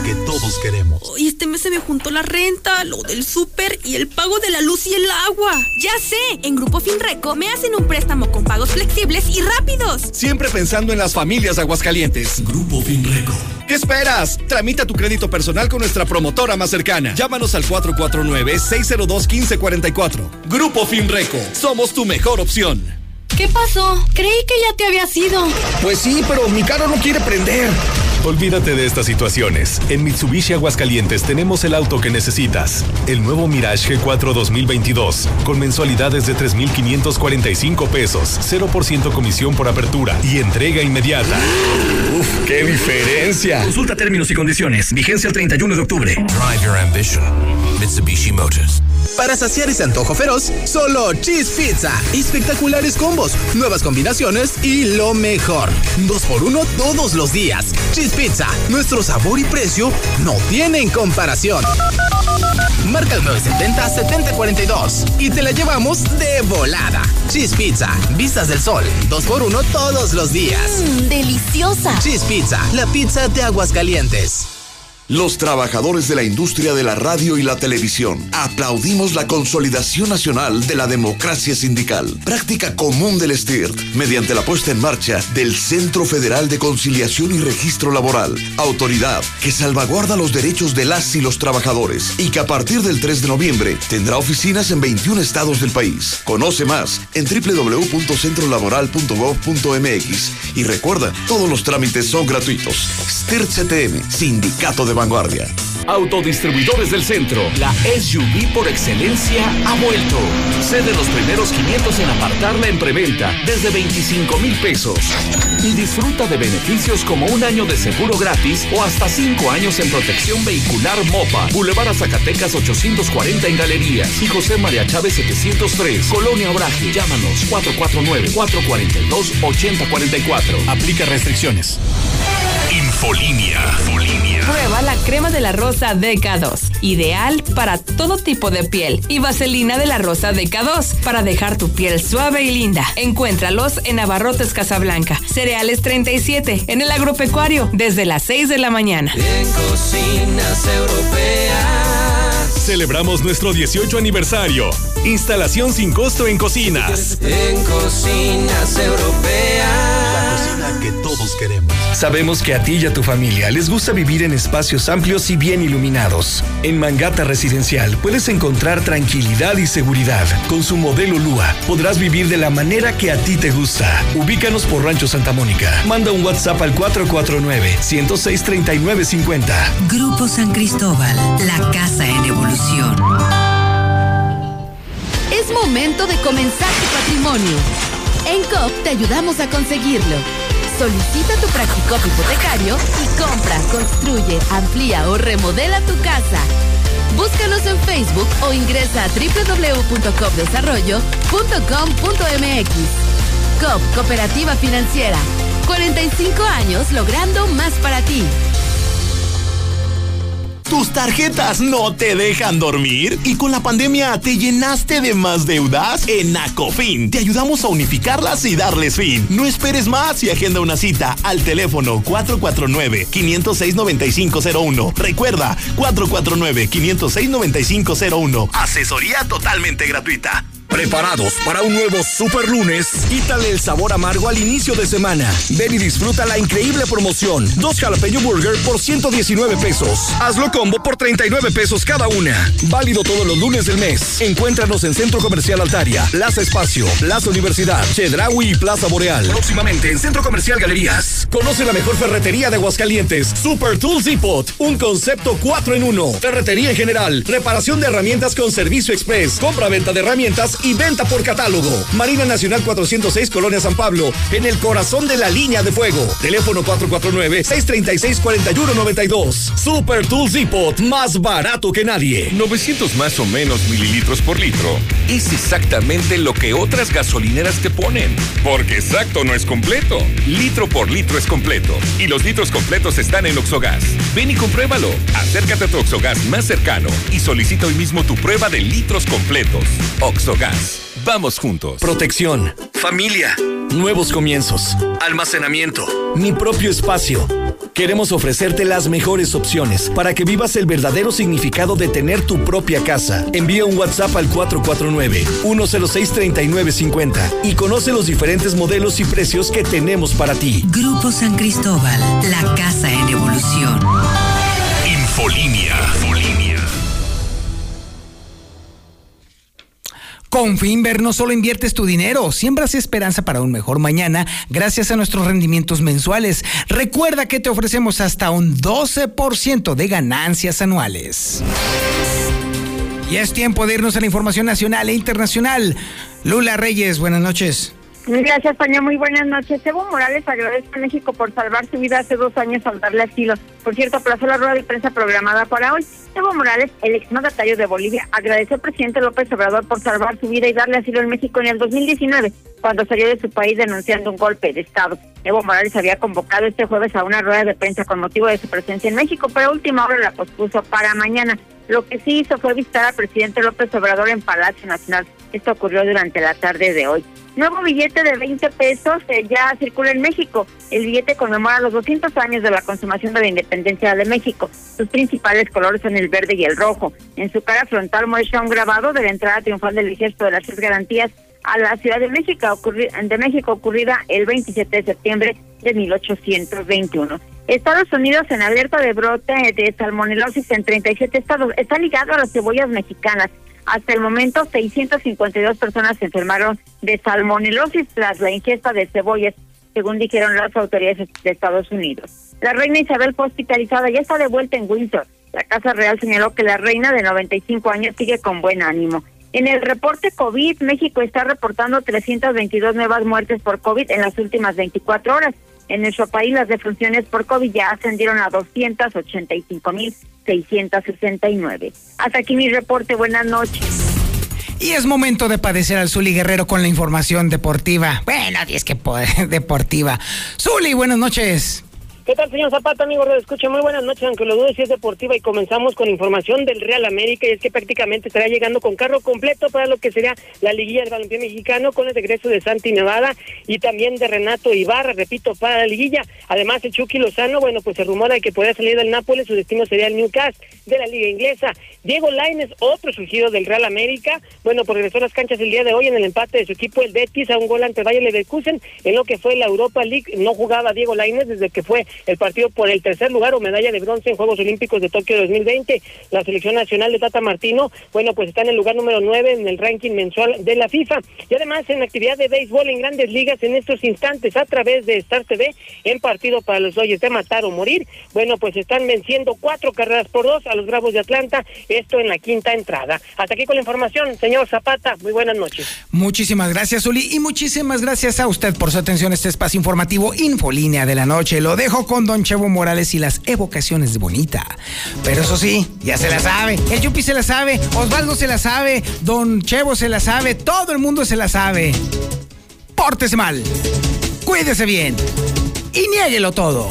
Que todos queremos. Y este mes se me juntó la renta, lo del súper y el pago de la luz y el agua. Ya sé, en Grupo Finreco me hacen un préstamo con pagos flexibles y rápidos. Siempre pensando en las familias de Aguascalientes. Grupo Finreco. ¿Qué esperas? Tramita tu crédito personal con nuestra promotora más cercana. Llámanos al 449-602-1544. Grupo Finreco. Somos tu mejor opción. ¿Qué pasó? Creí que ya te habías ido. Pues sí, pero mi carro no quiere prender. Olvídate de estas situaciones. En Mitsubishi Aguascalientes tenemos el auto que necesitas. El nuevo Mirage G4 2022, con mensualidades de 3,545 pesos, 0% comisión por apertura y entrega inmediata. ¡Uf, qué diferencia! Consulta términos y condiciones. Vigencia el 31 de octubre. Drive your ambition. Mitsubishi Motors. Para saciar ese antojo feroz, solo Cheese Pizza. Espectaculares combos, nuevas combinaciones y lo mejor. Dos por uno todos los días. Cheese Pizza, nuestro sabor y precio no tienen comparación. Marca el 970-7042 y te la llevamos de volada. Cheese Pizza, vistas del sol, dos por uno todos los días. Mmm, deliciosa. Cheese Pizza, la pizza de aguas calientes. Los trabajadores de la industria de la radio y la televisión aplaudimos la consolidación nacional de la democracia sindical, práctica común del STIRT, mediante la puesta en marcha del Centro Federal de Conciliación y Registro Laboral, autoridad que salvaguarda los derechos de las y los trabajadores y que a partir del 3 de noviembre tendrá oficinas en 21 estados del país. Conoce más en www.centrolaboral.gov.mx y recuerda, todos los trámites son gratuitos. STIRT CTM, Sindicato de Autodistribuidores del Centro, la SUV por excelencia ha vuelto. Sé de los primeros 500 en apartarla en preventa desde 25 mil pesos. Y disfruta de beneficios como un año de seguro gratis o hasta 5 años en protección vehicular MOPA. Boulevard a Zacatecas 840 en Galerías y José María Chávez 703, Colonia Obraje. Llámanos 449-442-8044. Aplica restricciones. Infolinia. Prueba la crema de la rosa DK2, ideal para todo tipo de piel, y vaselina de la rosa DK2 para dejar tu piel suave y linda. Encuéntralos en Abarrotes Casablanca, Cereales 37, en el agropecuario, desde las 6 de la mañana. En cocinas europeas. Celebramos nuestro 18 aniversario. Instalación sin costo en cocinas. En cocinas europeas. Que todos queremos. Sabemos que a ti y a tu familia les gusta vivir en espacios amplios y bien iluminados. En Mangata Residencial puedes encontrar tranquilidad y seguridad. Con su modelo Lua podrás vivir de la manera que a ti te gusta. Ubícanos por Rancho Santa Mónica. Manda un WhatsApp al 449-106-3950. Grupo San Cristóbal, la casa en evolución. Es momento de comenzar tu patrimonio. En COP te ayudamos a conseguirlo. Solicita tu Practicop hipotecario y compra, construye, amplía o remodela tu casa. Búscanos en Facebook o ingresa a www.copdesarrollo.com.mx. COP Cooperativa Financiera. 45 años logrando más para ti. ¿Tus tarjetas no te dejan dormir? ¿Y con la pandemia te llenaste de más deudas? En Acofin te ayudamos a unificarlas y darles fin. No esperes más y agenda una cita al teléfono 449-506-9501. Recuerda, 449-506-9501. Asesoría totalmente gratuita. ¿Preparados para un nuevo super lunes? Quítale el sabor amargo al inicio de semana. Ven y disfruta la increíble promoción. Dos jalapeño burger por 119 pesos. Hazlo combo por 39 pesos cada una. Válido todos los lunes del mes. Encuéntranos en Centro Comercial Altaria, Plaza Espacio, Plaza Universidad, Chedraui y Plaza Boreal. Próximamente en Centro Comercial Galerías. Conoce la mejor ferretería de Aguascalientes. Super Tools Depot. Un concepto 4 en 1. Ferretería en general. Reparación de herramientas con servicio express. Compra-venta de herramientas y venta por catálogo. Marina Nacional 406, Colonia San Pablo, en el corazón de la línea de fuego. Teléfono 449-636-4192. Super Tools Depot, más barato que nadie. 900 más o menos mililitros por litro. Es exactamente lo que otras gasolineras te ponen. Porque exacto no es completo. Litro por litro es completo. Y los litros completos están en Oxogas. Ven y compruébalo. Acércate a tu Oxogas más cercano y solicita hoy mismo tu prueba de litros completos. Oxogas. Vamos juntos. Protección, familia, nuevos comienzos, almacenamiento, mi propio espacio. Queremos ofrecerte las mejores opciones para que vivas el verdadero significado de tener tu propia casa. Envía un WhatsApp al 449-106-3950 y conoce los diferentes modelos y precios que tenemos para ti. Grupo San Cristóbal, la casa en evolución. Infolinia. Con Finver no solo inviertes tu dinero, siembras esperanza para un mejor mañana gracias a nuestros rendimientos mensuales. Recuerda que te ofrecemos hasta un 12% de ganancias anuales. Y es tiempo de irnos a la información nacional e internacional. Lula Reyes, buenas noches. Gracias, Tania. Muy buenas noches. Evo Morales agradece a México por salvar su vida hace dos años al darle asilo. Por cierto, aplazó la rueda de prensa programada para hoy. Evo Morales, el exmandatario de Bolivia, agradeció al presidente López Obrador por salvar su vida y darle asilo en México en el 2019, cuando salió de su país denunciando un golpe de Estado. Evo Morales había convocado este jueves a una rueda de prensa con motivo de su presencia en México, pero a última hora la pospuso para mañana. Lo que sí hizo fue visitar al presidente López Obrador en Palacio Nacional. Esto ocurrió durante la tarde de hoy. Nuevo billete de 20 pesos eh, ya circula en México. El billete conmemora los 200 años de la consumación de la independencia de México. Sus principales colores son el verde y el rojo. En su cara frontal muestra un grabado de la entrada triunfal del ejército de las tres garantías a la Ciudad de México, de México ocurrida el 27 de septiembre de 1821. Estados Unidos en alerta de brote de salmonelosis en 37 estados. Está ligado a las cebollas mexicanas. Hasta el momento, 652 personas se enfermaron de salmonelosis tras la ingesta de cebollas, según dijeron las autoridades de Estados Unidos. La reina Isabel fue hospitalizada y está de vuelta en Windsor. La Casa Real señaló que la reina de 95 años sigue con buen ánimo. En el reporte COVID, México está reportando 322 nuevas muertes por COVID en las últimas 24 horas. En nuestro país las defunciones por COVID ya ascendieron a 285.669. Hasta aquí mi reporte. Buenas noches. Y es momento de padecer al Zuli Guerrero con la información deportiva. Bueno, es que deportiva. Zuli, buenas noches. ¿Qué tal, señor Zapata, amigo de Escucha? Muy buenas noches, aunque lo dude si es deportiva y comenzamos con información del Real América y es que prácticamente estará llegando con carro completo para lo que sería la liguilla del balompié mexicano con el regreso de Santi Nevada y también de Renato Ibarra, repito, para la liguilla. Además, el Chucky Lozano, bueno, pues se rumora de que podría salir del Nápoles, su destino sería el Newcastle de la Liga Inglesa. Diego Laines, otro surgido del Real América, bueno, pues regresó a las canchas el día de hoy en el empate de su equipo, el Betis, a un gol ante Bayer Leverkusen, en lo que fue la Europa League. No jugaba Diego Laines desde que fue el partido por el tercer lugar o medalla de bronce en Juegos Olímpicos de Tokio 2020. La selección nacional de Tata Martino, bueno, pues está en el lugar número 9 en el ranking mensual de la FIFA. Y además en actividad de béisbol en grandes ligas en estos instantes a través de Star TV en partido para los Dodgers de matar o morir. Bueno, pues están venciendo cuatro carreras por dos a los Bravos de Atlanta, esto en la quinta entrada. Hasta aquí con la información, señor Zapata, muy buenas noches. Muchísimas gracias, Uli, y muchísimas gracias a usted por su atención a este espacio informativo Infolínea de la Noche. Lo dejo con Don Chevo Morales y las evocaciones de Bonita. Pero eso sí, ya se la sabe. El Yupi se la sabe, Osvaldo se la sabe, Don Chevo se la sabe, todo el mundo se la sabe. Pórtese mal, cuídese bien y niéguelo todo.